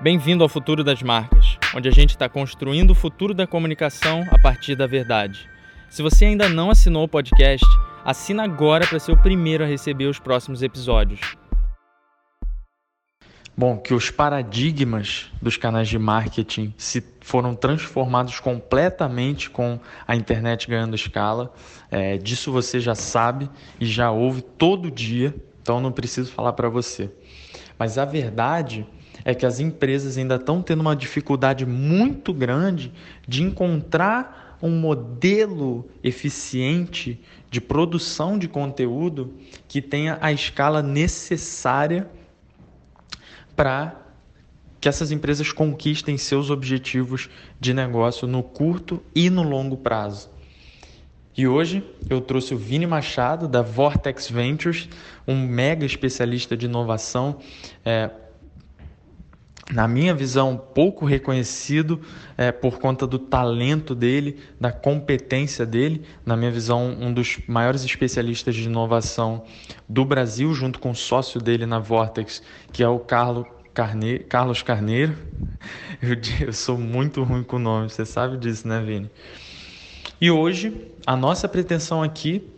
Bem-vindo ao Futuro das Marcas, onde a gente está construindo o futuro da comunicação a partir da verdade. Se você ainda não assinou o podcast, assina agora para ser o primeiro a receber os próximos episódios. Bom, que os paradigmas dos canais de marketing se foram transformados completamente com a internet ganhando escala. É, disso você já sabe e já ouve todo dia, então não preciso falar para você. Mas a verdade é que as empresas ainda estão tendo uma dificuldade muito grande de encontrar um modelo eficiente de produção de conteúdo que tenha a escala necessária para que essas empresas conquistem seus objetivos de negócio no curto e no longo prazo. E hoje eu trouxe o Vini Machado, da Vortex Ventures, um mega especialista de inovação. É, na minha visão, pouco reconhecido é, por conta do talento dele, da competência dele. Na minha visão, um dos maiores especialistas de inovação do Brasil, junto com o sócio dele na Vortex, que é o Carlo Carne... Carlos Carneiro. Eu, eu sou muito ruim com o nome, você sabe disso, né, Vini? E hoje, a nossa pretensão aqui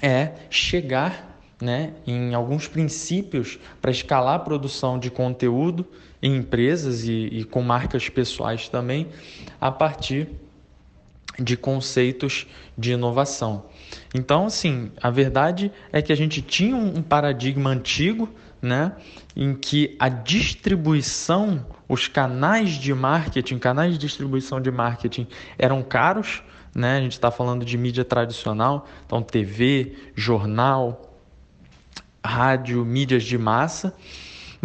é chegar né, em alguns princípios para escalar a produção de conteúdo em empresas e, e com marcas pessoais também, a partir de conceitos de inovação. Então, assim, a verdade é que a gente tinha um paradigma antigo, né, em que a distribuição, os canais de marketing, canais de distribuição de marketing eram caros, né? A gente está falando de mídia tradicional, então TV, jornal, rádio, mídias de massa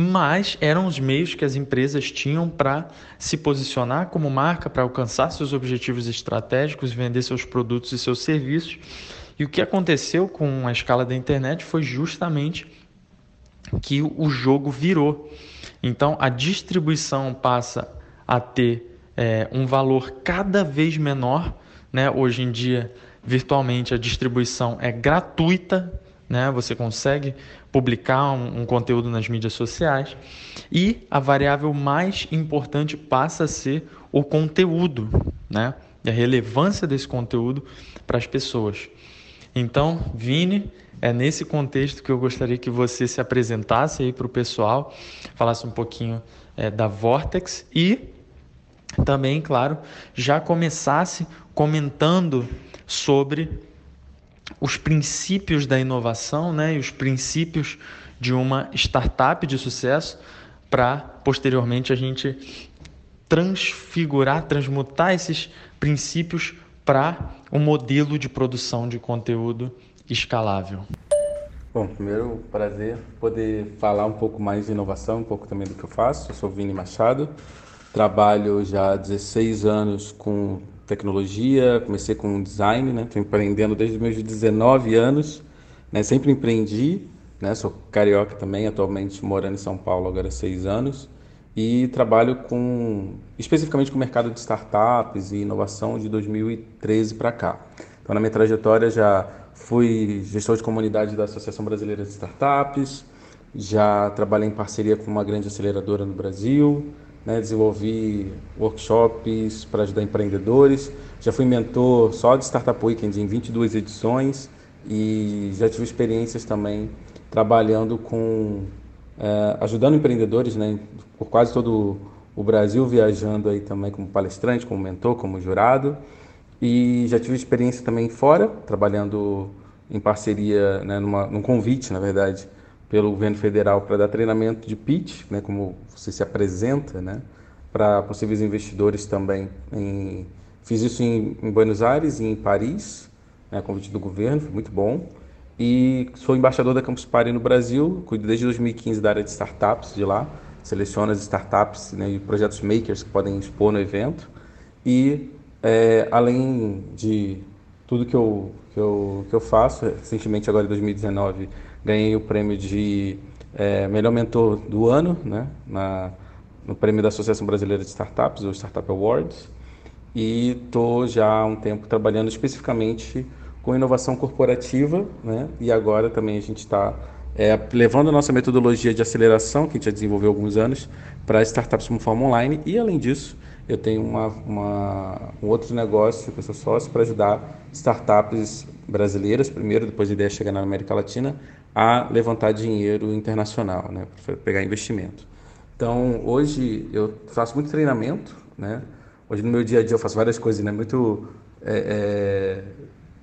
mas eram os meios que as empresas tinham para se posicionar como marca, para alcançar seus objetivos estratégicos, vender seus produtos e seus serviços. E o que aconteceu com a escala da internet foi justamente que o jogo virou. Então a distribuição passa a ter é, um valor cada vez menor. Né? Hoje em dia, virtualmente, a distribuição é gratuita né? Você consegue publicar um, um, conteúdo nas mídias sociais e a variável mais importante passa a ser o conteúdo, né? E a relevância desse conteúdo para as pessoas. Então, Vini, é nesse contexto que eu gostaria que você se apresentasse aí para o pessoal, falasse um pouquinho é, da Vortex e também, claro, já começasse comentando sobre os princípios da inovação né, e os princípios de uma startup de sucesso para posteriormente a gente transfigurar, transmutar esses princípios para um modelo de produção de conteúdo escalável. Bom, primeiro prazer poder falar um pouco mais de inovação, um pouco também do que eu faço. Eu sou Vini Machado, trabalho já há 16 anos com tecnologia, comecei com design, né? Estou empreendendo desde meus 19 anos, né? Sempre empreendi, né? Sou carioca também, atualmente morando em São Paulo agora há seis anos e trabalho com especificamente com o mercado de startups e inovação de 2013 para cá. Então, na minha trajetória já fui gestor de comunidade da Associação Brasileira de Startups, já trabalhei em parceria com uma grande aceleradora no Brasil, né, desenvolvi workshops para ajudar empreendedores, já fui mentor só de Startup Weekend em 22 edições e já tive experiências também trabalhando com, é, ajudando empreendedores né, por quase todo o Brasil, viajando aí também como palestrante, como mentor, como jurado. E já tive experiência também fora, trabalhando em parceria, né, numa, num convite, na verdade, pelo governo federal para dar treinamento de pitch, né, como você se apresenta, né, para possíveis investidores também. Em, fiz isso em, em, Buenos Aires e em Paris, né, convite do governo, foi muito bom. E sou embaixador da Campus Party no Brasil, cuido desde 2015 da área de startups de lá, seleciono as startups né, e projetos makers que podem expor no evento. E é, além de tudo que eu, que, eu, que eu faço, recentemente agora em 2019 ganhei o prêmio de é, melhor mentor do ano, né, na, no prêmio da Associação Brasileira de Startups, o Startup Awards, e estou já há um tempo trabalhando especificamente com inovação corporativa, né, e agora também a gente está é, levando a nossa metodologia de aceleração, que a gente já desenvolveu há alguns anos, para startups como forma online. E, além disso, eu tenho uma, uma, um outro negócio que eu sou sócio para ajudar startups brasileiras, primeiro, depois a ideia é chegar na América Latina, a levantar dinheiro internacional, né, para pegar investimento. Então, hoje eu faço muito treinamento, né? Hoje no meu dia a dia eu faço várias coisas, né? Muito é, é,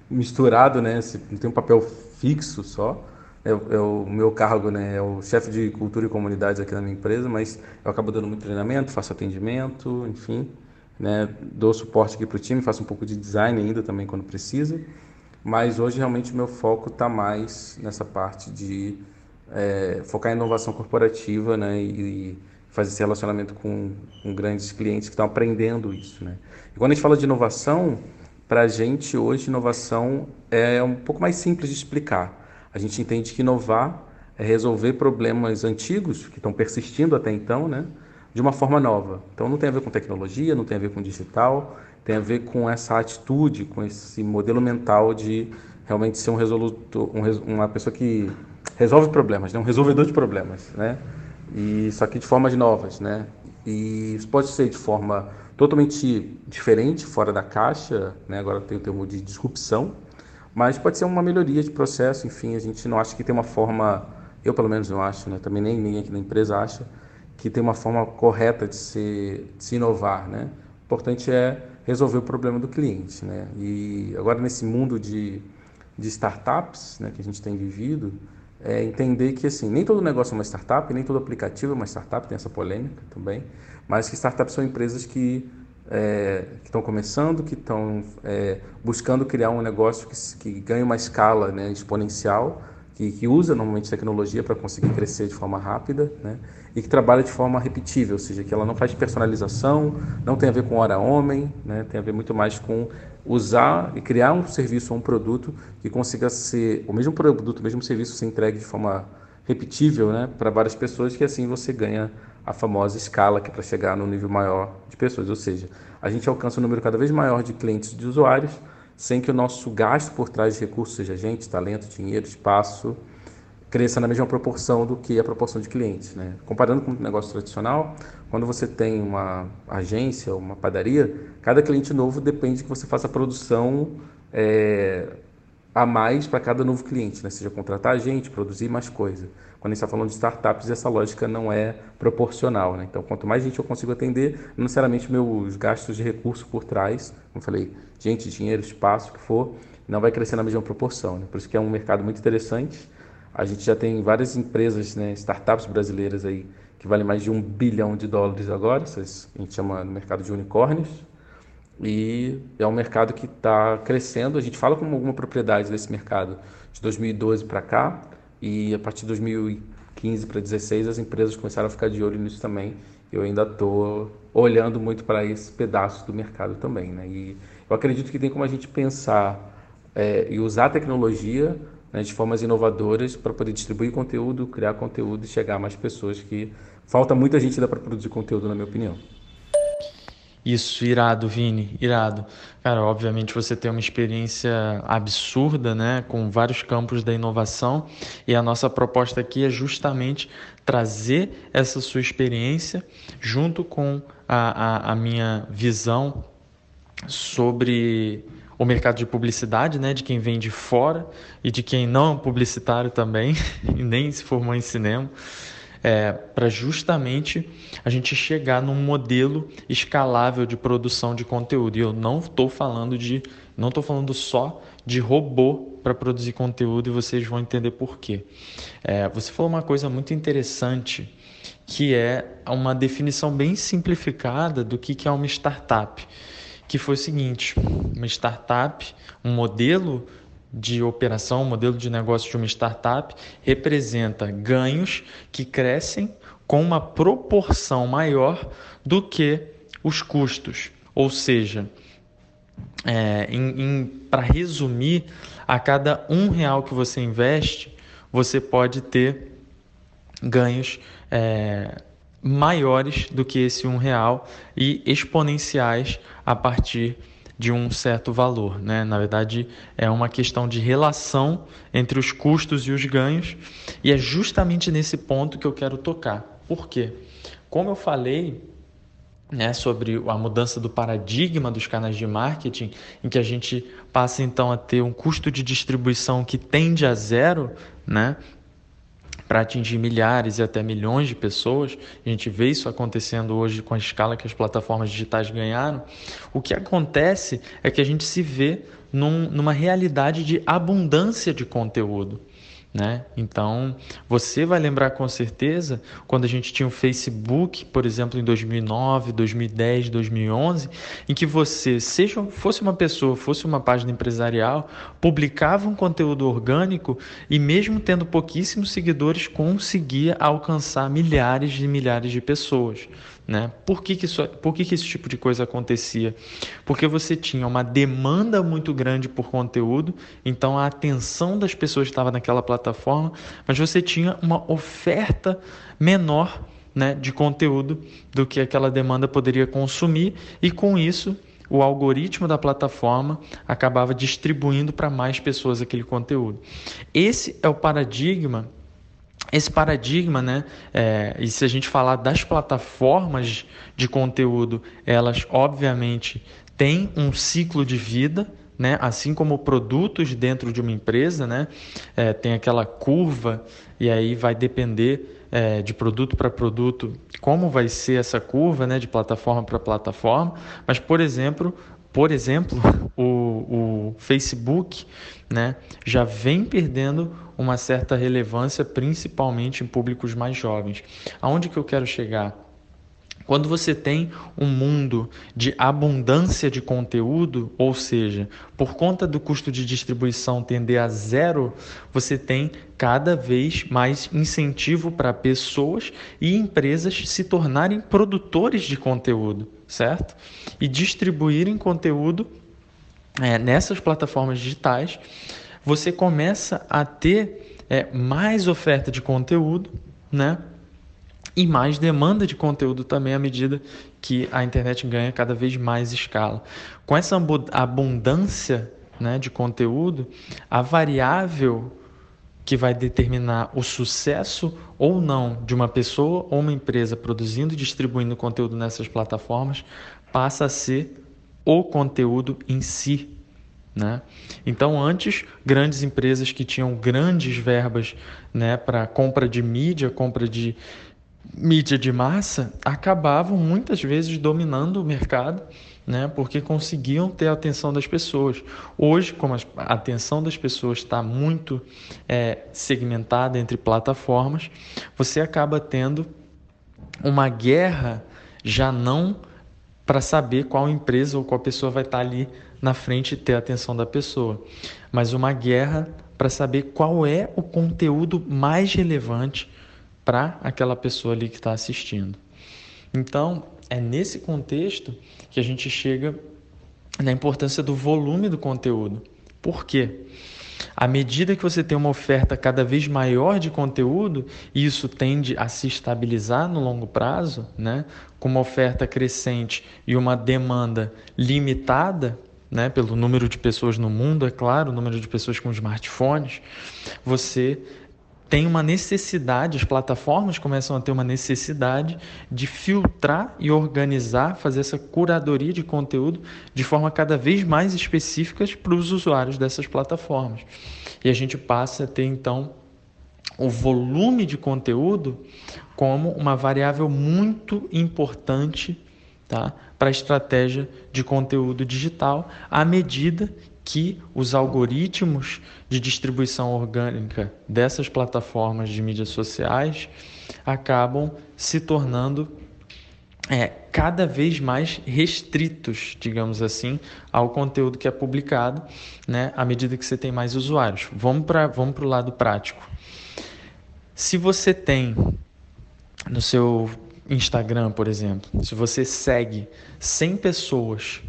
misturado, né? Não tem um papel fixo só. É, é o meu cargo, né? É o chefe de cultura e comunidades aqui na minha empresa, mas eu acabo dando muito treinamento, faço atendimento, enfim, né? Dou suporte aqui para o time, faço um pouco de design ainda também quando precisa. Mas hoje realmente meu foco está mais nessa parte de é, focar em inovação corporativa, né? E, e fazer esse relacionamento com, com grandes clientes que estão aprendendo isso, né? E quando a gente fala de inovação, para a gente hoje inovação é um pouco mais simples de explicar. A gente entende que inovar é resolver problemas antigos que estão persistindo até então, né? De uma forma nova. Então não tem a ver com tecnologia, não tem a ver com digital, tem a ver com essa atitude, com esse modelo mental de realmente ser um resoluto, um, uma pessoa que resolve problemas, né? um resolvedor de problemas, né? E só que de formas novas, né? E isso pode ser de forma totalmente diferente, fora da caixa, né? Agora tem o termo de disrupção, mas pode ser uma melhoria de processo, enfim, a gente não acha que tem uma forma, eu pelo menos não acho, né? Também nem ninguém aqui na empresa acha que tem uma forma correta de se, de se inovar, né? O importante é resolver o problema do cliente, né? E agora nesse mundo de, de startups, né, que a gente tem vivido, é entender que assim nem todo negócio é uma startup, nem todo aplicativo é uma startup, tem essa polêmica também, mas que startups são empresas que é, estão começando, que estão é, buscando criar um negócio que, que ganhe uma escala né, exponencial, que, que, usa normalmente tecnologia para conseguir crescer de forma rápida, né, e que trabalha de forma repetível, ou seja, que ela não faz personalização, não tem a ver com hora homem, né, tem a ver muito mais com usar e criar um serviço ou um produto que consiga ser o mesmo produto, o mesmo serviço ser entregue de forma repetível, né, para várias pessoas, que assim você ganha a famosa escala que é para chegar no nível maior de pessoas, ou seja, a gente alcança um número cada vez maior de clientes de usuários, sem que o nosso gasto por trás de recursos seja gente, talento, dinheiro, espaço, cresça na mesma proporção do que a proporção de clientes. Né? Comparando com um negócio tradicional, quando você tem uma agência, uma padaria, cada cliente novo depende que você faça produção é, a mais para cada novo cliente, né? seja contratar gente, produzir mais coisa. Quando a gente está falando de startups, essa lógica não é proporcional. Né? Então, quanto mais gente eu consigo atender, não necessariamente meus gastos de recurso por trás, como falei, gente, dinheiro, espaço, o que for, não vai crescer na mesma proporção. Né? Por isso que é um mercado muito interessante a gente já tem várias empresas, né, startups brasileiras aí que valem mais de um bilhão de dólares agora, a gente chama no mercado de unicórnios. E é um mercado que está crescendo. A gente fala com alguma propriedade desse mercado de 2012 para cá e a partir de 2015 para 2016 as empresas começaram a ficar de olho nisso também. Eu ainda estou olhando muito para esse pedaço do mercado também, né? E eu acredito que tem como a gente pensar é, e usar a tecnologia né, de formas inovadoras para poder distribuir conteúdo, criar conteúdo e chegar a mais pessoas que falta muita gente ainda para produzir conteúdo, na minha opinião. Isso, irado, Vini, irado. Cara, obviamente você tem uma experiência absurda, né, com vários campos da inovação, e a nossa proposta aqui é justamente trazer essa sua experiência junto com a, a, a minha visão sobre o mercado de publicidade, né, de quem vem de fora e de quem não é publicitário também, e nem se formou em cinema, é, para justamente a gente chegar num modelo escalável de produção de conteúdo. E eu não estou falando de, não estou falando só de robô para produzir conteúdo e vocês vão entender por quê. É, você falou uma coisa muito interessante que é uma definição bem simplificada do que, que é uma startup que foi o seguinte: uma startup, um modelo de operação, um modelo de negócio de uma startup representa ganhos que crescem com uma proporção maior do que os custos. Ou seja, é, para resumir, a cada um real que você investe, você pode ter ganhos é, maiores do que esse um real e exponenciais a partir de um certo valor. Né? Na verdade, é uma questão de relação entre os custos e os ganhos, e é justamente nesse ponto que eu quero tocar. Por quê? Como eu falei, né, sobre a mudança do paradigma dos canais de marketing, em que a gente passa então a ter um custo de distribuição que tende a zero, né, para atingir milhares e até milhões de pessoas. A gente vê isso acontecendo hoje com a escala que as plataformas digitais ganharam. O que acontece é que a gente se vê num, numa realidade de abundância de conteúdo. Né? Então, você vai lembrar com certeza quando a gente tinha o Facebook, por exemplo, em 2009, 2010, 2011, em que você, seja fosse uma pessoa, fosse uma página empresarial, publicava um conteúdo orgânico e mesmo tendo pouquíssimos seguidores, conseguia alcançar milhares e milhares de pessoas. Né? Por, que, que, isso, por que, que esse tipo de coisa acontecia? Porque você tinha uma demanda muito grande por conteúdo, então a atenção das pessoas estava naquela plataforma, mas você tinha uma oferta menor né, de conteúdo do que aquela demanda poderia consumir, e com isso o algoritmo da plataforma acabava distribuindo para mais pessoas aquele conteúdo. Esse é o paradigma esse paradigma, né? É, e se a gente falar das plataformas de conteúdo, elas obviamente têm um ciclo de vida, né? Assim como produtos dentro de uma empresa, né? É, tem aquela curva e aí vai depender é, de produto para produto como vai ser essa curva, né? De plataforma para plataforma. Mas, por exemplo, por exemplo, o, o Facebook né, já vem perdendo uma certa relevância, principalmente em públicos mais jovens. Aonde que eu quero chegar? Quando você tem um mundo de abundância de conteúdo, ou seja, por conta do custo de distribuição tender a zero, você tem cada vez mais incentivo para pessoas e empresas se tornarem produtores de conteúdo, certo? E distribuírem conteúdo é, nessas plataformas digitais, você começa a ter é, mais oferta de conteúdo, né? e mais demanda de conteúdo também à medida que a internet ganha cada vez mais escala. Com essa abundância né, de conteúdo, a variável que vai determinar o sucesso ou não de uma pessoa ou uma empresa produzindo e distribuindo conteúdo nessas plataformas passa a ser o conteúdo em si. Né? Então, antes, grandes empresas que tinham grandes verbas né, para compra de mídia, compra de, mídia de massa acabavam muitas vezes dominando o mercado, né, porque conseguiam ter a atenção das pessoas. Hoje, como a atenção das pessoas está muito é, segmentada entre plataformas, você acaba tendo uma guerra já não para saber qual empresa ou qual pessoa vai estar tá ali na frente e ter a atenção da pessoa, mas uma guerra para saber qual é o conteúdo mais relevante para aquela pessoa ali que está assistindo. Então, é nesse contexto que a gente chega na importância do volume do conteúdo. Por quê? À medida que você tem uma oferta cada vez maior de conteúdo, isso tende a se estabilizar no longo prazo, né? com uma oferta crescente e uma demanda limitada, né? pelo número de pessoas no mundo, é claro, o número de pessoas com smartphones, você tem uma necessidade, as plataformas começam a ter uma necessidade de filtrar e organizar, fazer essa curadoria de conteúdo de forma cada vez mais específica para os usuários dessas plataformas. E a gente passa a ter então o volume de conteúdo como uma variável muito importante tá, para a estratégia de conteúdo digital, à medida que os algoritmos de distribuição orgânica dessas plataformas de mídias sociais acabam se tornando é, cada vez mais restritos, digamos assim, ao conteúdo que é publicado, né, à medida que você tem mais usuários. Vamos para vamos o lado prático. Se você tem no seu Instagram, por exemplo, se você segue 100 pessoas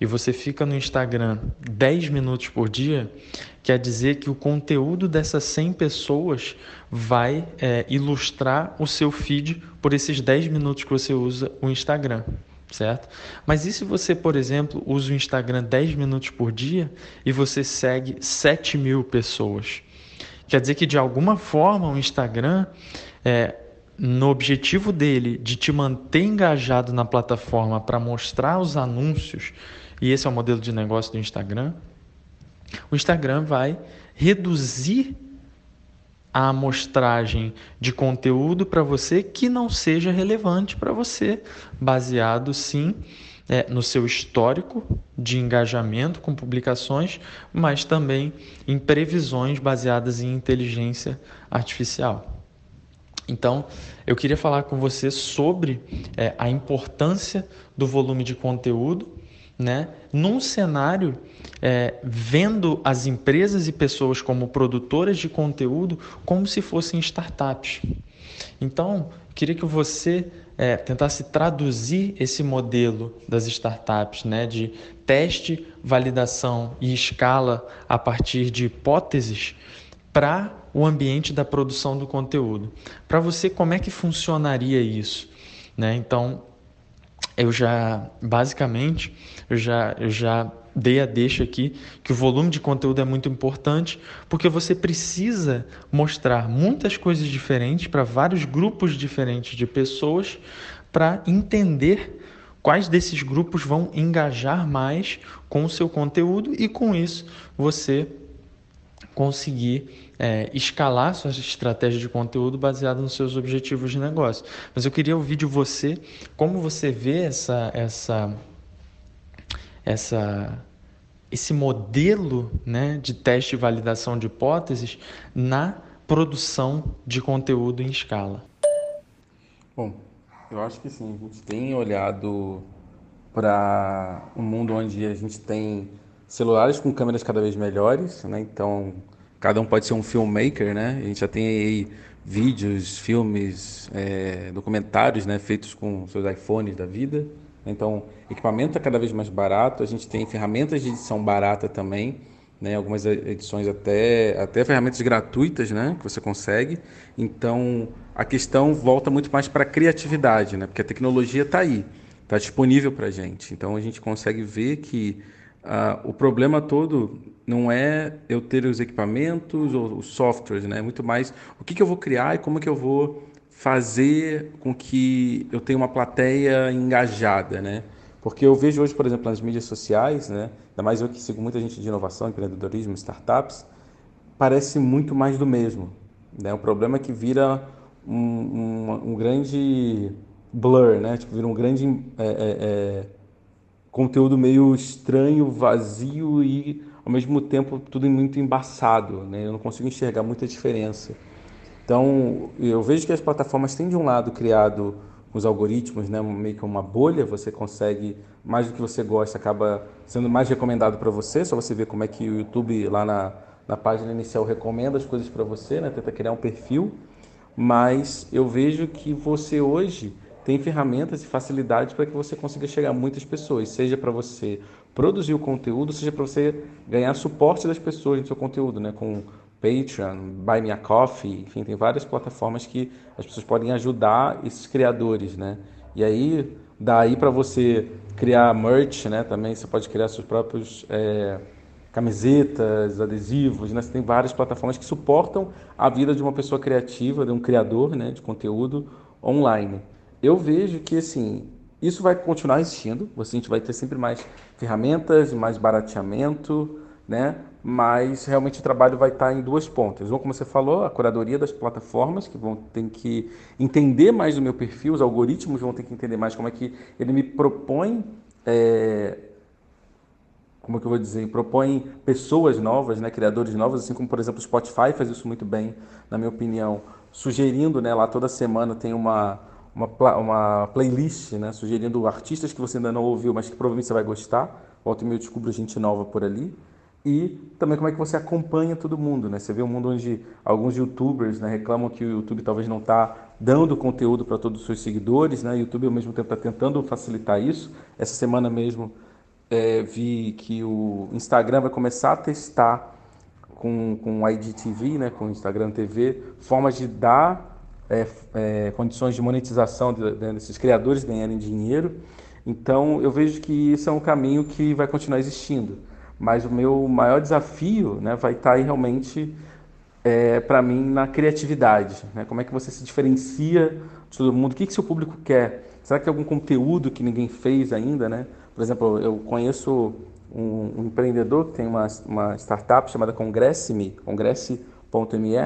e você fica no Instagram 10 minutos por dia, quer dizer que o conteúdo dessas 100 pessoas vai é, ilustrar o seu feed por esses 10 minutos que você usa o Instagram. certo? Mas e se você, por exemplo, usa o Instagram 10 minutos por dia e você segue 7 mil pessoas? Quer dizer que de alguma forma o Instagram, é, no objetivo dele de te manter engajado na plataforma para mostrar os anúncios, e esse é o modelo de negócio do Instagram, o Instagram vai reduzir a amostragem de conteúdo para você que não seja relevante para você, baseado sim é, no seu histórico de engajamento com publicações, mas também em previsões baseadas em inteligência artificial. Então, eu queria falar com você sobre é, a importância do volume de conteúdo né, num cenário é, vendo as empresas e pessoas como produtoras de conteúdo como se fossem startups. Então, queria que você é, tentasse traduzir esse modelo das startups, né, de teste, validação e escala a partir de hipóteses para o ambiente da produção do conteúdo. Para você, como é que funcionaria isso? Né? Então, eu já, basicamente, eu já, eu já dei a deixa aqui que o volume de conteúdo é muito importante, porque você precisa mostrar muitas coisas diferentes para vários grupos diferentes de pessoas para entender quais desses grupos vão engajar mais com o seu conteúdo e com isso você conseguir é, escalar sua estratégia de conteúdo baseada nos seus objetivos de negócio. Mas eu queria ouvir de você como você vê essa, essa, essa, esse modelo né, de teste e validação de hipóteses na produção de conteúdo em escala. Bom, eu acho que sim, a gente tem olhado para um mundo onde a gente tem celulares com câmeras cada vez melhores, né? Então, cada um pode ser um filmmaker, né? A gente já tem aí vídeos, filmes, é, documentários, né? Feitos com seus iPhones da vida. Então, equipamento é cada vez mais barato. A gente tem ferramentas de edição barata também, né? Algumas edições até até ferramentas gratuitas, né? Que você consegue. Então, a questão volta muito mais para a criatividade, né? Porque a tecnologia está aí, está disponível para a gente. Então, a gente consegue ver que Uh, o problema todo não é eu ter os equipamentos ou os softwares, né? Muito mais o que, que eu vou criar e como que eu vou fazer com que eu tenha uma plateia engajada, né? Porque eu vejo hoje, por exemplo, nas mídias sociais, né? Ainda mais eu que sigo muita gente de inovação, empreendedorismo, startups, parece muito mais do mesmo. Né? O problema é que vira um, um, um grande blur, né? Tipo, vira um grande é, é, é conteúdo meio estranho, vazio e ao mesmo tempo tudo muito embaçado, né? Eu não consigo enxergar muita diferença. Então, eu vejo que as plataformas têm de um lado criado os algoritmos, né, meio que uma bolha, você consegue mais do que você gosta, acaba sendo mais recomendado para você, só você ver como é que o YouTube lá na, na página inicial recomenda as coisas para você, né, tenta criar um perfil, mas eu vejo que você hoje tem ferramentas e facilidades para que você consiga chegar a muitas pessoas, seja para você produzir o conteúdo, seja para você ganhar suporte das pessoas no seu conteúdo, né? Com Patreon, Buy Me a Coffee, enfim, tem várias plataformas que as pessoas podem ajudar esses criadores, né? E aí, daí para você criar merch, né? Também você pode criar seus próprios é, camisetas, adesivos, né? Você tem várias plataformas que suportam a vida de uma pessoa criativa, de um criador, né? De conteúdo online eu vejo que assim isso vai continuar existindo. A gente vai ter sempre mais ferramentas, mais barateamento, né? Mas realmente o trabalho vai estar em duas pontas. Uma, como você falou, a curadoria das plataformas que vão ter que entender mais do meu perfil, os algoritmos vão ter que entender mais como é que ele me propõe é, como é que eu vou dizer, propõe pessoas novas, né, criadores novos, assim como, por exemplo, o Spotify faz isso muito bem, na minha opinião, sugerindo, né, lá toda semana tem uma, uma, uma playlist, né, sugerindo artistas que você ainda não ouviu, mas que provavelmente você vai gostar. Volta e meio eu descubro gente nova por ali. E também como é que você acompanha todo mundo, né? Você vê um mundo onde alguns youtubers né, reclamam que o YouTube talvez não está dando conteúdo para todos os seus seguidores, né? O YouTube ao mesmo tempo está tentando facilitar isso. Essa semana mesmo é, vi que o Instagram vai começar a testar com, com o IGTV, né, com o Instagram TV, formas de dar é, é, condições de monetização de, de, desses criadores ganharem dinheiro. Então, eu vejo que isso é um caminho que vai continuar existindo. Mas o meu maior desafio né, vai estar aí realmente, é, para mim, na criatividade. Né? Como é que você se diferencia de todo mundo? O que, que seu público quer? Será que tem algum conteúdo que ninguém fez ainda? Né? Por exemplo, eu conheço um, um empreendedor que tem uma, uma startup chamada Congresse.me, congresse.me,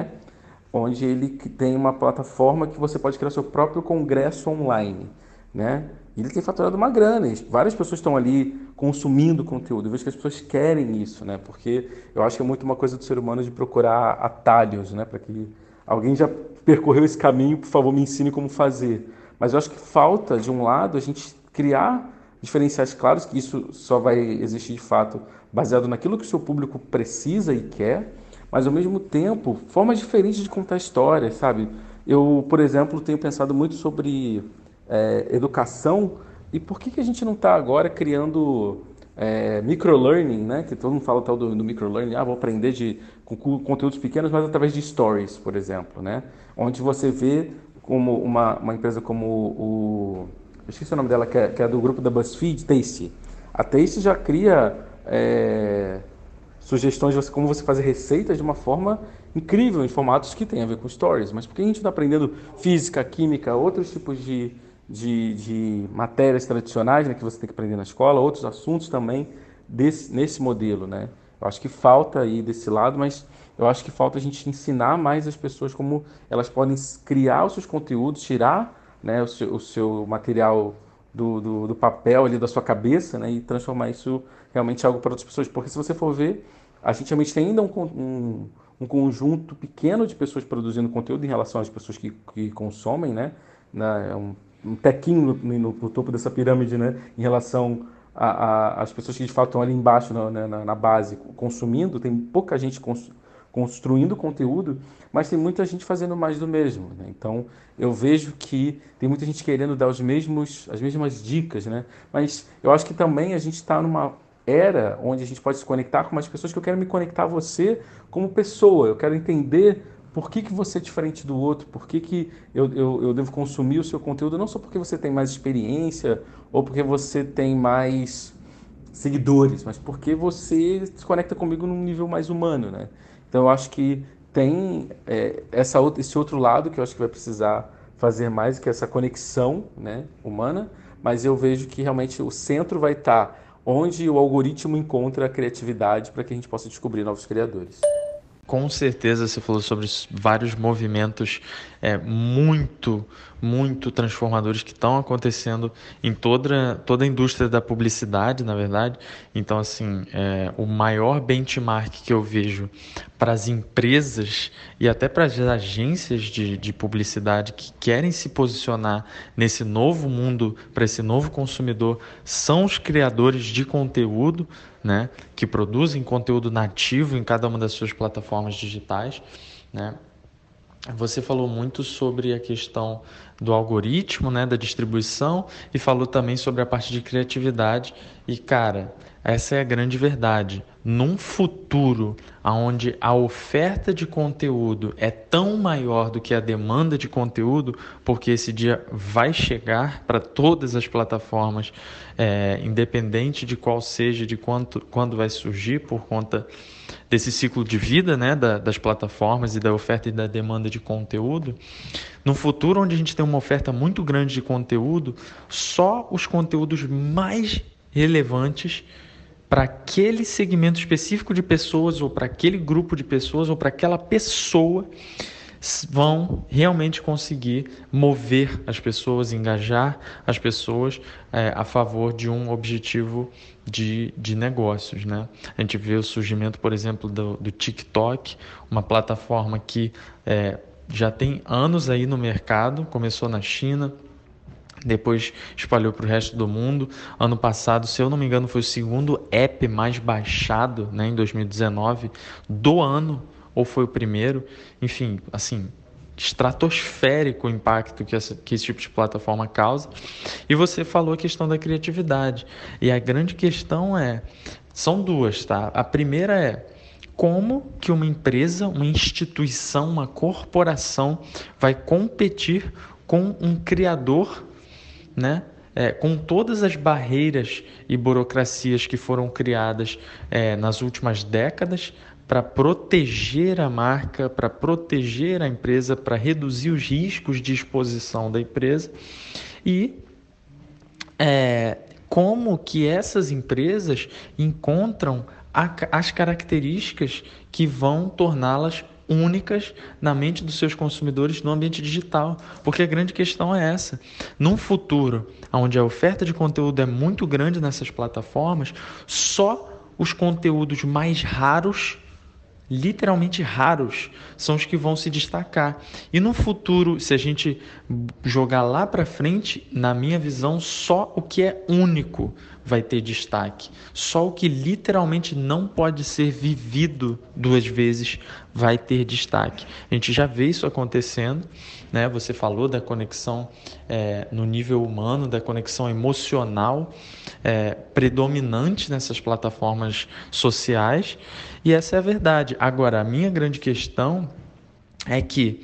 onde ele tem uma plataforma que você pode criar seu próprio congresso online, né? Ele tem faturado uma grana, várias pessoas estão ali consumindo conteúdo. Eu vejo que as pessoas querem isso, né? Porque eu acho que é muito uma coisa do ser humano de procurar atalhos, né? Para que alguém já percorreu esse caminho, por favor, me ensine como fazer. Mas eu acho que falta, de um lado, a gente criar diferenciais claros, que isso só vai existir de fato baseado naquilo que o seu público precisa e quer, mas ao mesmo tempo, formas diferentes de contar histórias, sabe? Eu, por exemplo, tenho pensado muito sobre é, educação e por que, que a gente não está agora criando é, microlearning, né? Que todo mundo fala tal do, do microlearning, ah, vou aprender de, com, com conteúdos pequenos, mas através de stories, por exemplo, né? Onde você vê como uma, uma empresa como o eu esqueci o nome dela, que é, que é, do grupo da BuzzFeed, Tasty. A Tasty já cria é, sugestões de você, como você fazer receitas de uma forma incrível, em formatos que tem a ver com stories. Mas por que a gente está aprendendo física, química, outros tipos de, de, de matérias tradicionais né, que você tem que aprender na escola, outros assuntos também desse, nesse modelo, né? Eu acho que falta aí desse lado, mas eu acho que falta a gente ensinar mais as pessoas como elas podem criar os seus conteúdos, tirar né, o, seu, o seu material do, do, do, papel ali da sua cabeça né, e transformar isso realmente algo para outras pessoas. Porque se você for ver, a gente realmente tem ainda um, um, um conjunto pequeno de pessoas produzindo conteúdo em relação às pessoas que, que consomem, né? Na, é um, um tequinho no, no, no, topo dessa pirâmide, né? Em relação às pessoas que de fato estão ali embaixo na, na, na base consumindo, tem pouca gente consumindo construindo conteúdo, mas tem muita gente fazendo mais do mesmo. Né? Então eu vejo que tem muita gente querendo dar os mesmos, as mesmas dicas, né? mas eu acho que também a gente está numa era onde a gente pode se conectar com mais pessoas que eu quero me conectar a você como pessoa, eu quero entender por que, que você é diferente do outro, por que, que eu, eu, eu devo consumir o seu conteúdo, não só porque você tem mais experiência ou porque você tem mais seguidores, mas porque você se conecta comigo num nível mais humano, né? Então eu acho que tem é, essa esse outro lado que eu acho que vai precisar fazer mais, que é essa conexão né, humana, mas eu vejo que realmente o centro vai estar onde o algoritmo encontra a criatividade para que a gente possa descobrir novos criadores. Com certeza você falou sobre vários movimentos é, muito, muito transformadores que estão acontecendo em toda, toda a indústria da publicidade, na verdade. Então, assim, é, o maior benchmark que eu vejo para as empresas e até para as agências de, de publicidade que querem se posicionar nesse novo mundo, para esse novo consumidor, são os criadores de conteúdo né, que produzem conteúdo nativo em cada uma das suas plataformas digitais, né? Você falou muito sobre a questão do algoritmo, né, da distribuição e falou também sobre a parte de criatividade. E cara, essa é a grande verdade. Num futuro onde a oferta de conteúdo é tão maior do que a demanda de conteúdo, porque esse dia vai chegar para todas as plataformas, é, independente de qual seja, de quanto, quando vai surgir, por conta desse ciclo de vida né, da, das plataformas e da oferta e da demanda de conteúdo. No futuro, onde a gente tem uma oferta muito grande de conteúdo, só os conteúdos mais relevantes para aquele segmento específico de pessoas, ou para aquele grupo de pessoas, ou para aquela pessoa, vão realmente conseguir mover as pessoas, engajar as pessoas é, a favor de um objetivo de, de negócios. Né? A gente vê o surgimento, por exemplo, do, do TikTok, uma plataforma que é, já tem anos aí no mercado, começou na China, depois espalhou para o resto do mundo. Ano passado, se eu não me engano, foi o segundo app mais baixado né, em 2019 do ano, ou foi o primeiro. Enfim, assim, estratosférico o impacto que, essa, que esse tipo de plataforma causa. E você falou a questão da criatividade. E a grande questão é: são duas, tá? A primeira é como que uma empresa, uma instituição, uma corporação vai competir com um criador né, é, com todas as barreiras e burocracias que foram criadas é, nas últimas décadas para proteger a marca, para proteger a empresa, para reduzir os riscos de exposição da empresa. E é, como que essas empresas encontram as características que vão torná-las únicas na mente dos seus consumidores no ambiente digital. Porque a grande questão é essa. Num futuro onde a oferta de conteúdo é muito grande nessas plataformas, só os conteúdos mais raros literalmente raros são os que vão se destacar. E no futuro, se a gente jogar lá para frente, na minha visão, só o que é único vai ter destaque. Só o que literalmente não pode ser vivido duas vezes vai ter destaque. A gente já vê isso acontecendo, né? Você falou da conexão é, no nível humano, da conexão emocional é, predominante nessas plataformas sociais, e essa é a verdade. Agora, a minha grande questão é que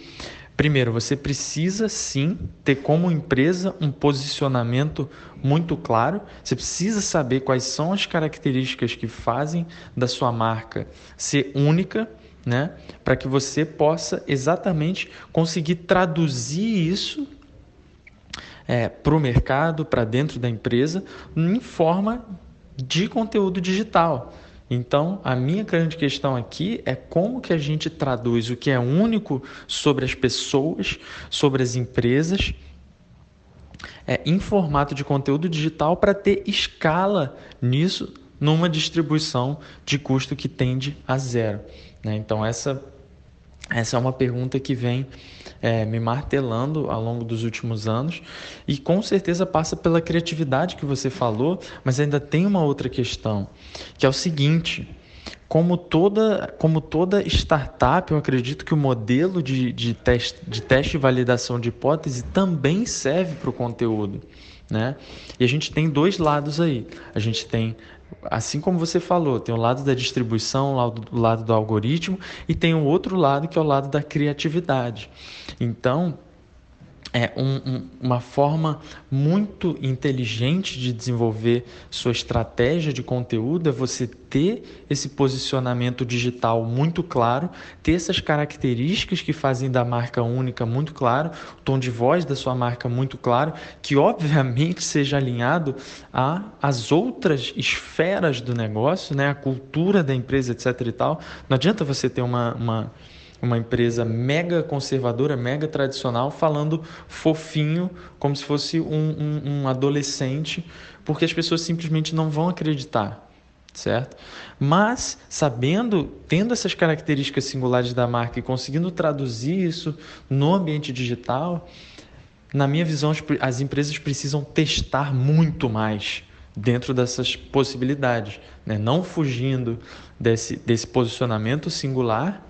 Primeiro, você precisa sim ter como empresa um posicionamento muito claro. Você precisa saber quais são as características que fazem da sua marca ser única, né? Para que você possa exatamente conseguir traduzir isso é, para o mercado, para dentro da empresa, em forma de conteúdo digital. Então, a minha grande questão aqui é como que a gente traduz o que é único sobre as pessoas, sobre as empresas, é, em formato de conteúdo digital para ter escala nisso numa distribuição de custo que tende a zero. Né? Então, essa, essa é uma pergunta que vem é, me martelando ao longo dos últimos anos e com certeza passa pela criatividade que você falou, mas ainda tem uma outra questão, que é o seguinte. Como toda, como toda startup, eu acredito que o modelo de, de, teste, de teste e validação de hipótese também serve para o conteúdo. Né? E a gente tem dois lados aí. A gente tem assim como você falou, tem o lado da distribuição, o lado, do algoritmo e tem o outro lado que é o lado da criatividade. Então, é um, um, uma forma muito inteligente de desenvolver sua estratégia de conteúdo é você ter esse posicionamento digital muito claro, ter essas características que fazem da marca única muito claro, o tom de voz da sua marca muito claro, que obviamente seja alinhado as outras esferas do negócio, né, a cultura da empresa, etc e tal. Não adianta você ter uma, uma uma empresa mega conservadora, mega tradicional, falando fofinho, como se fosse um, um, um adolescente, porque as pessoas simplesmente não vão acreditar certo? Mas sabendo, tendo essas características singulares da marca e conseguindo traduzir isso no ambiente digital, na minha visão, as empresas precisam testar muito mais dentro dessas possibilidades, né? não fugindo desse, desse posicionamento singular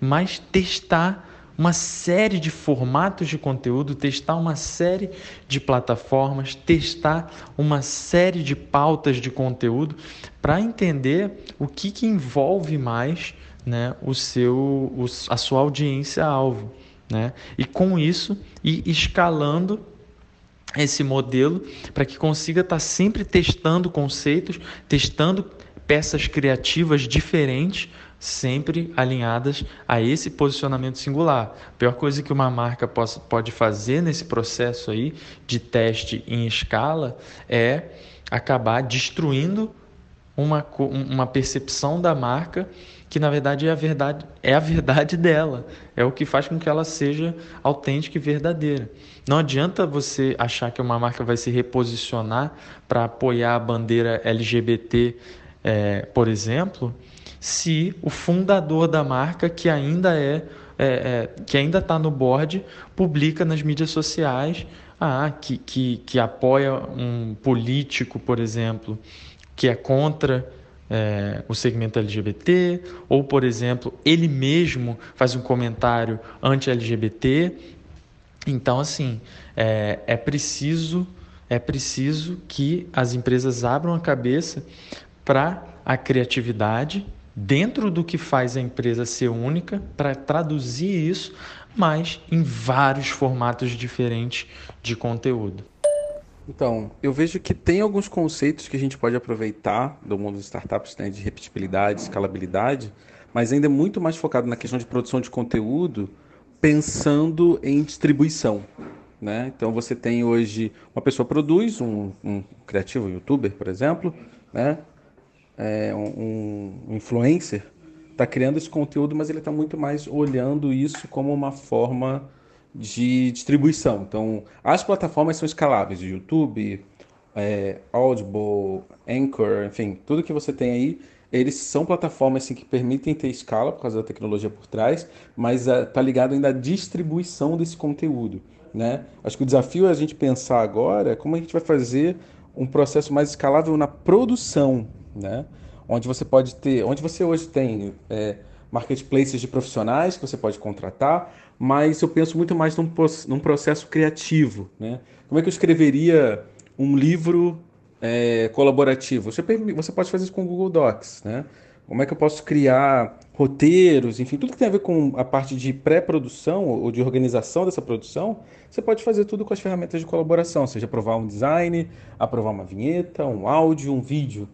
mas testar uma série de formatos de conteúdo, testar uma série de plataformas, testar uma série de pautas de conteúdo para entender o que, que envolve mais né, o seu, o, a sua audiência alvo. Né? E com isso, ir escalando esse modelo para que consiga estar tá sempre testando conceitos, testando peças criativas diferentes sempre alinhadas a esse posicionamento singular. A pior coisa que uma marca pode fazer nesse processo aí de teste em escala é acabar destruindo uma, uma percepção da marca que na verdade é a verdade é a verdade dela é o que faz com que ela seja autêntica e verdadeira não adianta você achar que uma marca vai se reposicionar para apoiar a bandeira LGBT é, por exemplo se o fundador da marca, que ainda é, é, é que ainda está no board, publica nas mídias sociais ah, que, que, que apoia um político, por exemplo, que é contra é, o segmento LGBT, ou, por exemplo, ele mesmo faz um comentário anti-LGBT. Então, assim, é, é preciso é preciso que as empresas abram a cabeça para a criatividade dentro do que faz a empresa ser única, para traduzir isso, mas em vários formatos diferentes de conteúdo. Então, eu vejo que tem alguns conceitos que a gente pode aproveitar do mundo das startups, né, de repetibilidade, escalabilidade, mas ainda é muito mais focado na questão de produção de conteúdo, pensando em distribuição. Né? Então, você tem hoje uma pessoa produz, um, um criativo, um youtuber, por exemplo, né? É, um, um influencer, está criando esse conteúdo, mas ele está muito mais olhando isso como uma forma de distribuição. Então, as plataformas são escaláveis, YouTube, é, Audible, Anchor, enfim, tudo que você tem aí, eles são plataformas assim, que permitem ter escala por causa da tecnologia por trás, mas está é, ligado ainda à distribuição desse conteúdo. Né? Acho que o desafio é a gente pensar agora como a gente vai fazer um processo mais escalável na produção, né? onde você pode ter, onde você hoje tem é, marketplaces de profissionais que você pode contratar, mas eu penso muito mais num, num processo criativo. Né? Como é que eu escreveria um livro é, colaborativo? Você, você pode fazer isso com o Google Docs. Né? Como é que eu posso criar roteiros, enfim, tudo que tem a ver com a parte de pré-produção ou de organização dessa produção, você pode fazer tudo com as ferramentas de colaboração, seja aprovar um design, aprovar uma vinheta, um áudio, um vídeo.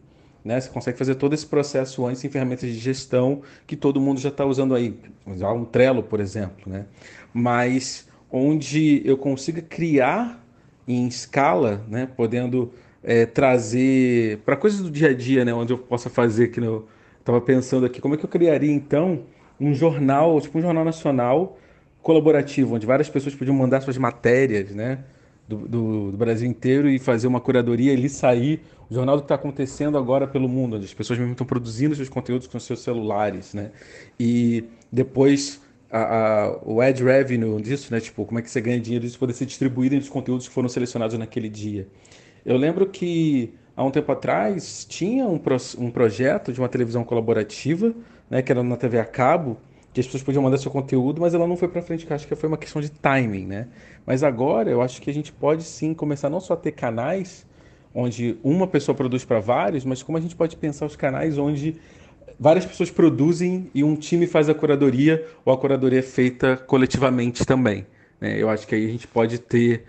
Né? Você consegue fazer todo esse processo antes em ferramentas de gestão que todo mundo já está usando aí. Um Trello, por exemplo. Né? Mas onde eu consiga criar em escala, né? podendo é, trazer para coisas do dia a dia, né? onde eu possa fazer, que eu estava pensando aqui, como é que eu criaria então um jornal, tipo um jornal nacional colaborativo, onde várias pessoas podiam mandar suas matérias, né? Do, do, do, Brasil inteiro e fazer uma curadoria e sair o jornal do que está acontecendo agora pelo mundo, onde as pessoas mesmo estão produzindo seus conteúdos com seus celulares, né? E depois a, a, o ad revenue disso, né? Tipo, como é que você ganha dinheiro disso poder ser distribuído entre os conteúdos que foram selecionados naquele dia. Eu lembro que há um tempo atrás tinha um, pro, um projeto de uma televisão colaborativa, né? Que era na TV a cabo, que as pessoas podiam mandar seu conteúdo, mas ela não foi para frente, acho que foi uma questão de timing, né? Mas agora eu acho que a gente pode sim começar não só a ter canais onde uma pessoa produz para vários, mas como a gente pode pensar os canais onde várias pessoas produzem e um time faz a curadoria ou a curadoria é feita coletivamente também. Né? Eu acho que aí a gente pode ter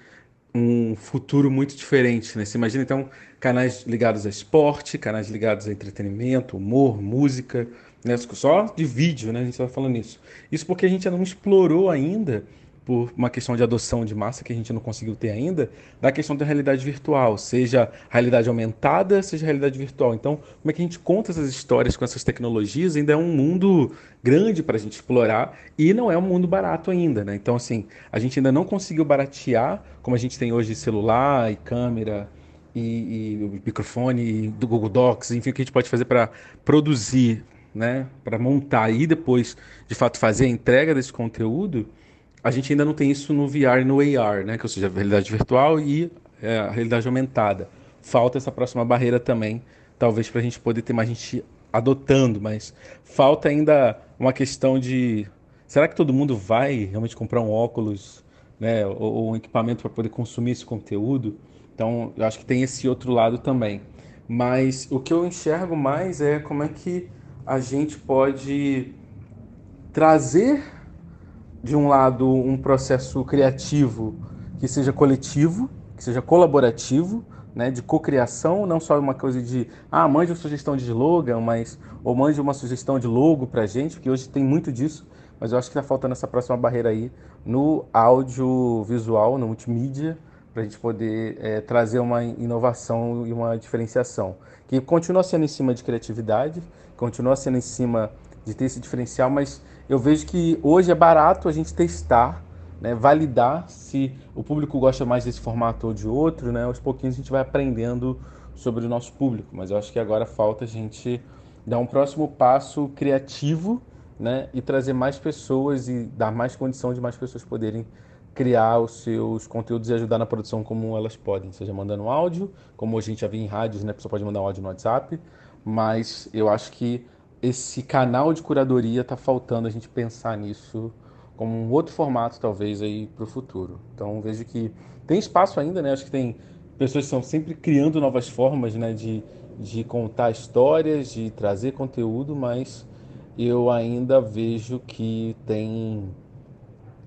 um futuro muito diferente. Né? Você imagina então canais ligados a esporte, canais ligados a entretenimento, humor, música, né? só de vídeo, né? a gente está falando isso. Isso porque a gente não explorou ainda por uma questão de adoção de massa que a gente não conseguiu ter ainda, da questão da realidade virtual, seja realidade aumentada, seja realidade virtual. Então, como é que a gente conta essas histórias com essas tecnologias? Ainda é um mundo grande para a gente explorar e não é um mundo barato ainda, né? Então, assim, a gente ainda não conseguiu baratear, como a gente tem hoje celular e câmera e, e microfone do Google Docs, enfim, o que a gente pode fazer para produzir, né? Para montar e depois, de fato, fazer a entrega desse conteúdo a gente ainda não tem isso no VR e no AR, né? Que ou seja, a realidade virtual e é, a realidade aumentada. Falta essa próxima barreira também, talvez para a gente poder ter mais gente adotando, mas falta ainda uma questão de será que todo mundo vai realmente comprar um óculos, né, ou, ou um equipamento para poder consumir esse conteúdo? Então, eu acho que tem esse outro lado também. Mas o que eu enxergo mais é como é que a gente pode trazer de um lado, um processo criativo que seja coletivo, que seja colaborativo, né, de cocriação, não só uma coisa de, ah, mande uma sugestão de slogan, mas, ou mande uma sugestão de logo para gente, porque hoje tem muito disso, mas eu acho que está faltando essa próxima barreira aí no audiovisual, no multimídia, para a gente poder é, trazer uma inovação e uma diferenciação. Que continua sendo em cima de criatividade, continua sendo em cima de ter esse diferencial, mas eu vejo que hoje é barato a gente testar, né, validar se o público gosta mais desse formato ou de outro, né? Aos pouquinhos a gente vai aprendendo sobre o nosso público, mas eu acho que agora falta a gente dar um próximo passo criativo, né, e trazer mais pessoas e dar mais condição de mais pessoas poderem criar os seus conteúdos e ajudar na produção como elas podem, seja mandando áudio, como a gente já viu em rádios, né, a pessoa pode mandar um áudio no WhatsApp, mas eu acho que esse canal de curadoria está faltando a gente pensar nisso como um outro formato talvez aí para o futuro. Então vejo que tem espaço ainda, né? Acho que tem pessoas que estão sempre criando novas formas, né, de, de contar histórias, de trazer conteúdo, mas eu ainda vejo que tem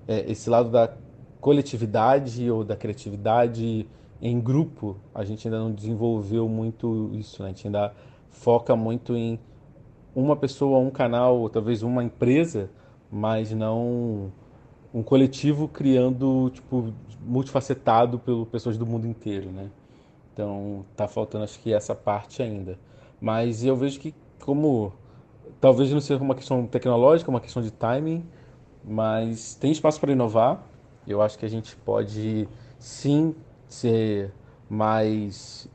é, esse lado da coletividade ou da criatividade em grupo, a gente ainda não desenvolveu muito isso, né? A gente ainda foca muito em uma pessoa, um canal, ou talvez uma empresa, mas não um coletivo criando, tipo, multifacetado pelo pessoas do mundo inteiro, né? Então, tá faltando acho que essa parte ainda. Mas eu vejo que como talvez não seja uma questão tecnológica, uma questão de timing, mas tem espaço para inovar. Eu acho que a gente pode sim ser mais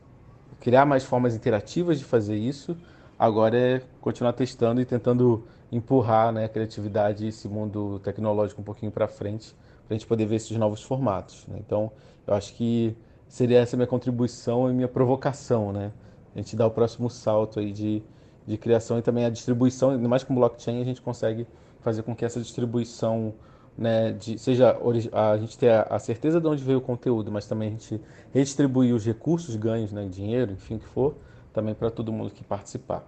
criar mais formas interativas de fazer isso. Agora é continuar testando e tentando empurrar né, a criatividade e esse mundo tecnológico um pouquinho para frente, para a gente poder ver esses novos formatos. Né? Então, eu acho que seria essa minha contribuição e minha provocação, né? A gente dar o próximo salto aí de, de criação e também a distribuição, ainda mais com blockchain, a gente consegue fazer com que essa distribuição né, de, seja a gente ter a, certeza de onde veio o conteúdo, mas também a gente redistribuir os recursos ganhos, né, dinheiro, enfim, que for, também para todo mundo que participar.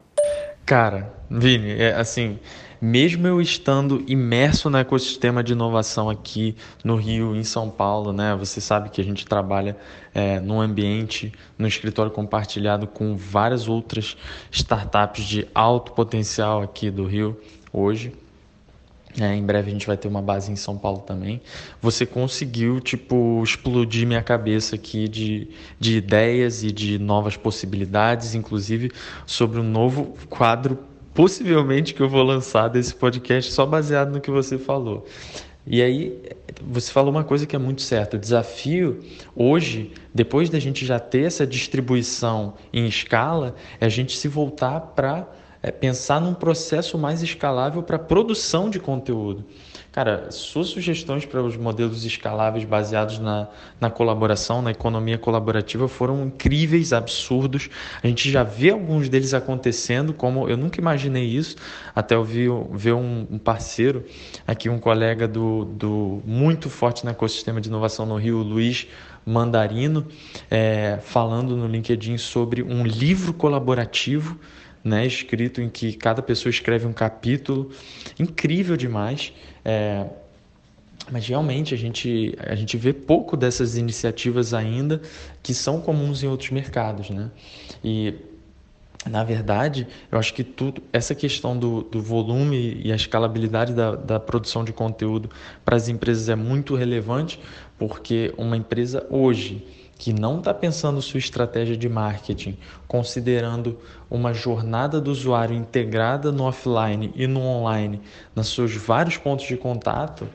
Cara, Vini, é, assim, mesmo eu estando imerso no ecossistema de inovação aqui no Rio, em São Paulo, né? Você sabe que a gente trabalha é, num ambiente, no escritório compartilhado com várias outras startups de alto potencial aqui do Rio hoje. É, em breve a gente vai ter uma base em São Paulo também. Você conseguiu, tipo, explodir minha cabeça aqui de, de ideias e de novas possibilidades, inclusive sobre um novo quadro, possivelmente, que eu vou lançar desse podcast, só baseado no que você falou. E aí, você falou uma coisa que é muito certa. O desafio hoje, depois da gente já ter essa distribuição em escala, é a gente se voltar para é pensar num processo mais escalável para produção de conteúdo. Cara, suas sugestões para os modelos escaláveis baseados na, na colaboração, na economia colaborativa, foram incríveis, absurdos. A gente já vê alguns deles acontecendo, como eu nunca imaginei isso, até eu vi, ver um, um parceiro, aqui um colega do, do muito forte no ecossistema de inovação no Rio, Luiz Mandarino, é, falando no LinkedIn sobre um livro colaborativo né, escrito em que cada pessoa escreve um capítulo, incrível demais. É, mas realmente a gente, a gente vê pouco dessas iniciativas ainda que são comuns em outros mercados. Né? E na verdade, eu acho que tudo, essa questão do, do volume e a escalabilidade da, da produção de conteúdo para as empresas é muito relevante, porque uma empresa hoje que não está pensando sua estratégia de marketing, considerando uma jornada do usuário integrada no offline e no online, nos seus vários pontos de contato,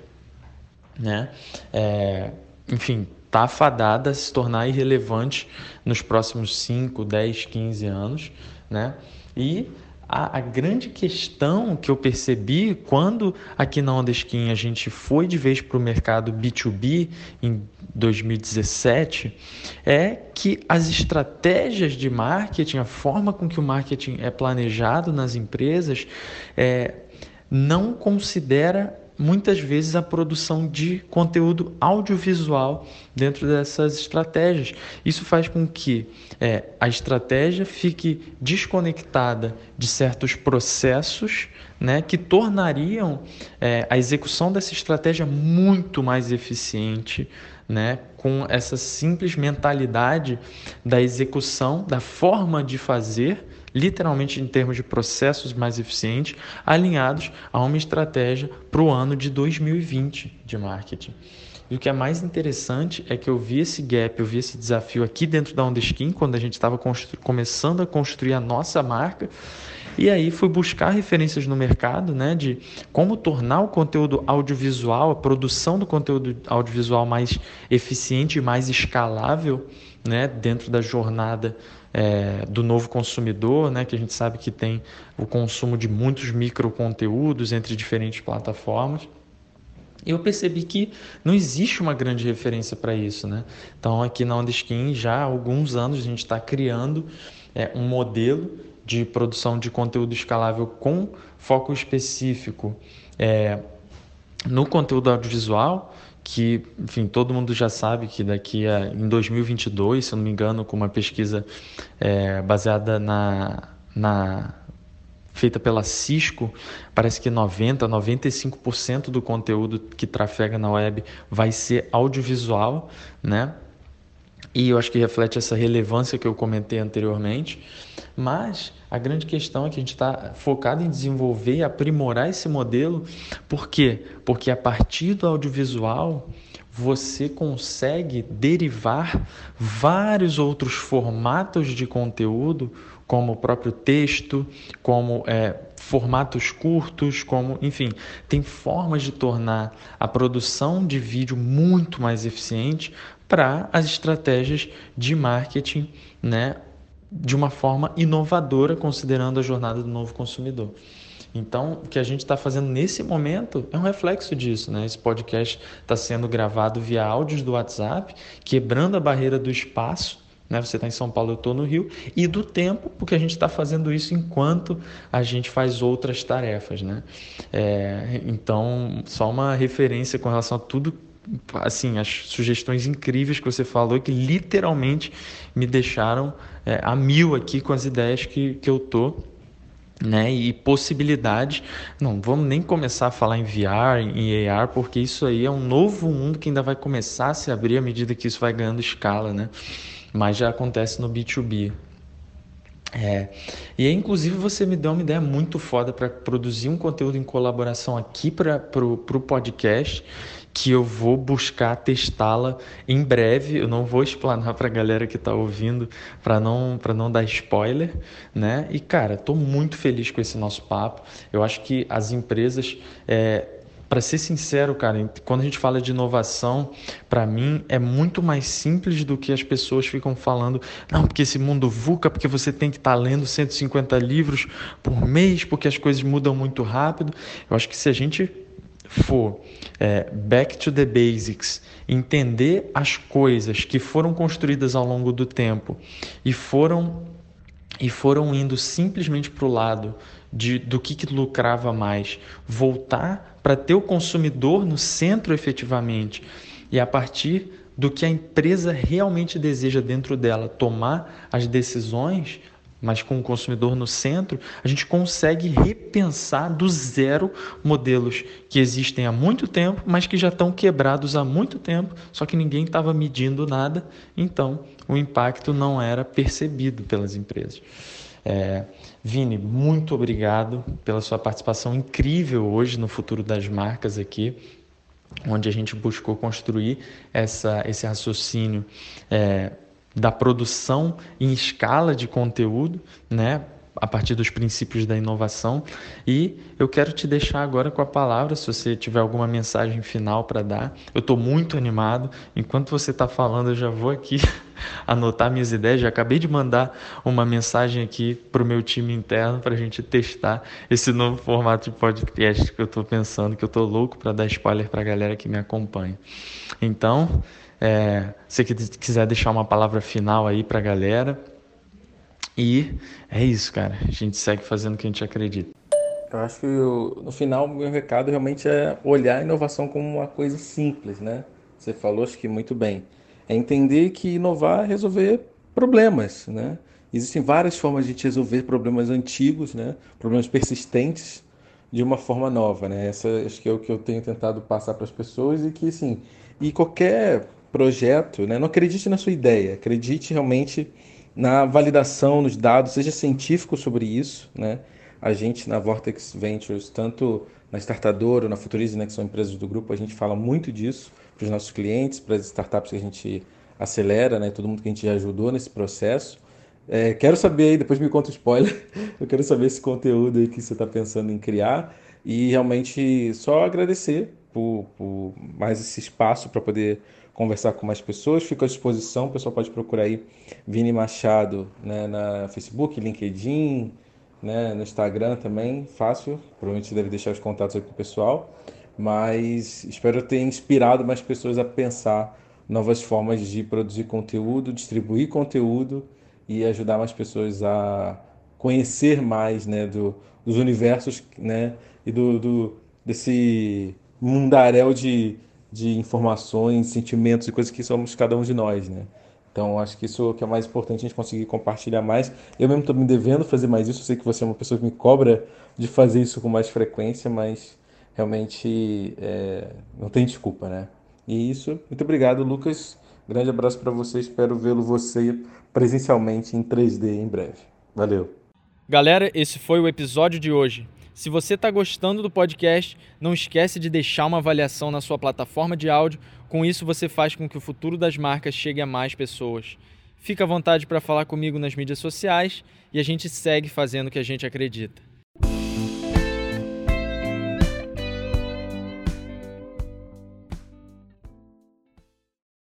né? É, enfim, está fadada a se tornar irrelevante nos próximos 5, 10, 15 anos, né? E a, a, grande questão que eu percebi quando aqui na Ondeskin a gente foi de vez para o mercado B2B em 2017 é que as estratégias de marketing, a forma com que o marketing é planejado nas empresas, é, não considera muitas vezes a produção de conteúdo audiovisual dentro dessas estratégias. Isso faz com que é, a estratégia fique desconectada de certos processos né, que tornariam é, a execução dessa estratégia muito mais eficiente. Né, com essa simples mentalidade da execução, da forma de fazer literalmente em termos de processos mais eficientes, alinhados a uma estratégia para o ano de 2020 de marketing. E o que é mais interessante é que eu vi esse gap, eu vi esse desafio aqui dentro da Ondeskin, quando a gente estava começando a construir a nossa marca. E aí fui buscar referências no mercado, né, de como tornar o conteúdo audiovisual, a produção do conteúdo audiovisual mais eficiente e mais escalável, né, dentro da jornada é, do novo consumidor, né, que a gente sabe que tem o consumo de muitos microconteúdos entre diferentes plataformas. Eu percebi que não existe uma grande referência para isso, né? Então aqui na Ondeskin já há alguns anos a gente está criando é, um modelo de produção de conteúdo escalável com foco específico é, no conteúdo audiovisual que, enfim, todo mundo já sabe que daqui a em 2022, se eu não me engano, com uma pesquisa é, baseada na, na feita pela Cisco, parece que 90, 95% do conteúdo que trafega na web vai ser audiovisual, né? E eu acho que reflete essa relevância que eu comentei anteriormente. Mas a grande questão é que a gente está focado em desenvolver e aprimorar esse modelo. Por quê? Porque a partir do audiovisual você consegue derivar vários outros formatos de conteúdo, como o próprio texto, como é, formatos curtos, como, enfim, tem formas de tornar a produção de vídeo muito mais eficiente para as estratégias de marketing, né, de uma forma inovadora, considerando a jornada do novo consumidor. Então, o que a gente está fazendo nesse momento é um reflexo disso, né? Esse podcast está sendo gravado via áudios do WhatsApp, quebrando a barreira do espaço. Né? Você está em São Paulo, eu estou no Rio, e do tempo, porque a gente está fazendo isso enquanto a gente faz outras tarefas. Né? É, então, só uma referência com relação a tudo assim, as sugestões incríveis que você falou que literalmente me deixaram é, a mil aqui com as ideias que, que eu tô né, e possibilidades. Não vamos nem começar a falar em VR, em AR, porque isso aí é um novo mundo que ainda vai começar a se abrir à medida que isso vai ganhando escala, né? Mas já acontece no B2B. É, e aí, inclusive, você me deu uma ideia muito foda para produzir um conteúdo em colaboração aqui para o podcast que eu vou buscar testá-la em breve. Eu não vou explanar para a galera que está ouvindo para não para não dar spoiler, né? E cara, estou muito feliz com esse nosso papo. Eu acho que as empresas é, para ser sincero, cara, quando a gente fala de inovação, para mim é muito mais simples do que as pessoas ficam falando. Não, porque esse mundo VUCA, porque você tem que estar tá lendo 150 livros por mês, porque as coisas mudam muito rápido. Eu acho que se a gente for é, back to the basics, entender as coisas que foram construídas ao longo do tempo e foram e foram indo simplesmente para o lado de, do que, que lucrava mais, voltar para ter o consumidor no centro efetivamente e a partir do que a empresa realmente deseja dentro dela, tomar as decisões mas com o consumidor no centro, a gente consegue repensar do zero modelos que existem há muito tempo, mas que já estão quebrados há muito tempo, só que ninguém estava medindo nada, então o impacto não era percebido pelas empresas. É, Vini, muito obrigado pela sua participação incrível hoje no Futuro das Marcas aqui onde a gente buscou construir essa, esse raciocínio é, da produção em escala de conteúdo, né? a partir dos princípios da inovação. E eu quero te deixar agora com a palavra, se você tiver alguma mensagem final para dar. Eu estou muito animado. Enquanto você está falando, eu já vou aqui anotar minhas ideias. Já acabei de mandar uma mensagem aqui para o meu time interno para a gente testar esse novo formato de podcast que eu estou pensando, que eu estou louco para dar spoiler para a galera que me acompanha. Então, é, se quiser deixar uma palavra final aí para a galera. E é isso, cara. A gente segue fazendo o que a gente acredita. Eu acho que no final meu recado realmente é olhar a inovação como uma coisa simples, né? Você falou acho que muito bem. É entender que inovar é resolver problemas, né? Existem várias formas de a gente resolver problemas antigos, né? Problemas persistentes de uma forma nova, né? Essa acho que é o que eu tenho tentado passar para as pessoas e que, assim, e qualquer projeto, né? não acredite na sua ideia, acredite realmente na validação, nos dados, seja científico sobre isso. Né? A gente na Vortex Ventures, tanto na Startador ou na Futurize, né, que são empresas do grupo, a gente fala muito disso para os nossos clientes, para as startups que a gente acelera, né, todo mundo que a gente já ajudou nesse processo. É, quero saber aí, depois me conta o spoiler, eu quero saber esse conteúdo aí que você está pensando em criar e realmente só agradecer por, por mais esse espaço para poder conversar com mais pessoas. Fico à disposição, o pessoal pode procurar aí Vini Machado né, na Facebook, LinkedIn, né, no Instagram também, fácil. Provavelmente deve deixar os contatos aí para o pessoal. Mas espero ter inspirado mais pessoas a pensar novas formas de produzir conteúdo, distribuir conteúdo e ajudar mais pessoas a conhecer mais né, do, dos universos né, e do, do desse mundaréu de, de informações, sentimentos e coisas que somos cada um de nós, né? Então, acho que isso é que é mais importante, a gente conseguir compartilhar mais. Eu mesmo estou me devendo fazer mais isso, eu sei que você é uma pessoa que me cobra de fazer isso com mais frequência, mas realmente é, não tem desculpa, né? E isso, muito obrigado, Lucas. Grande abraço para você, espero vê-lo você presencialmente em 3D em breve. Valeu. Galera, esse foi o episódio de hoje. Se você está gostando do podcast, não esquece de deixar uma avaliação na sua plataforma de áudio. Com isso, você faz com que o futuro das marcas chegue a mais pessoas. Fica à vontade para falar comigo nas mídias sociais e a gente segue fazendo o que a gente acredita.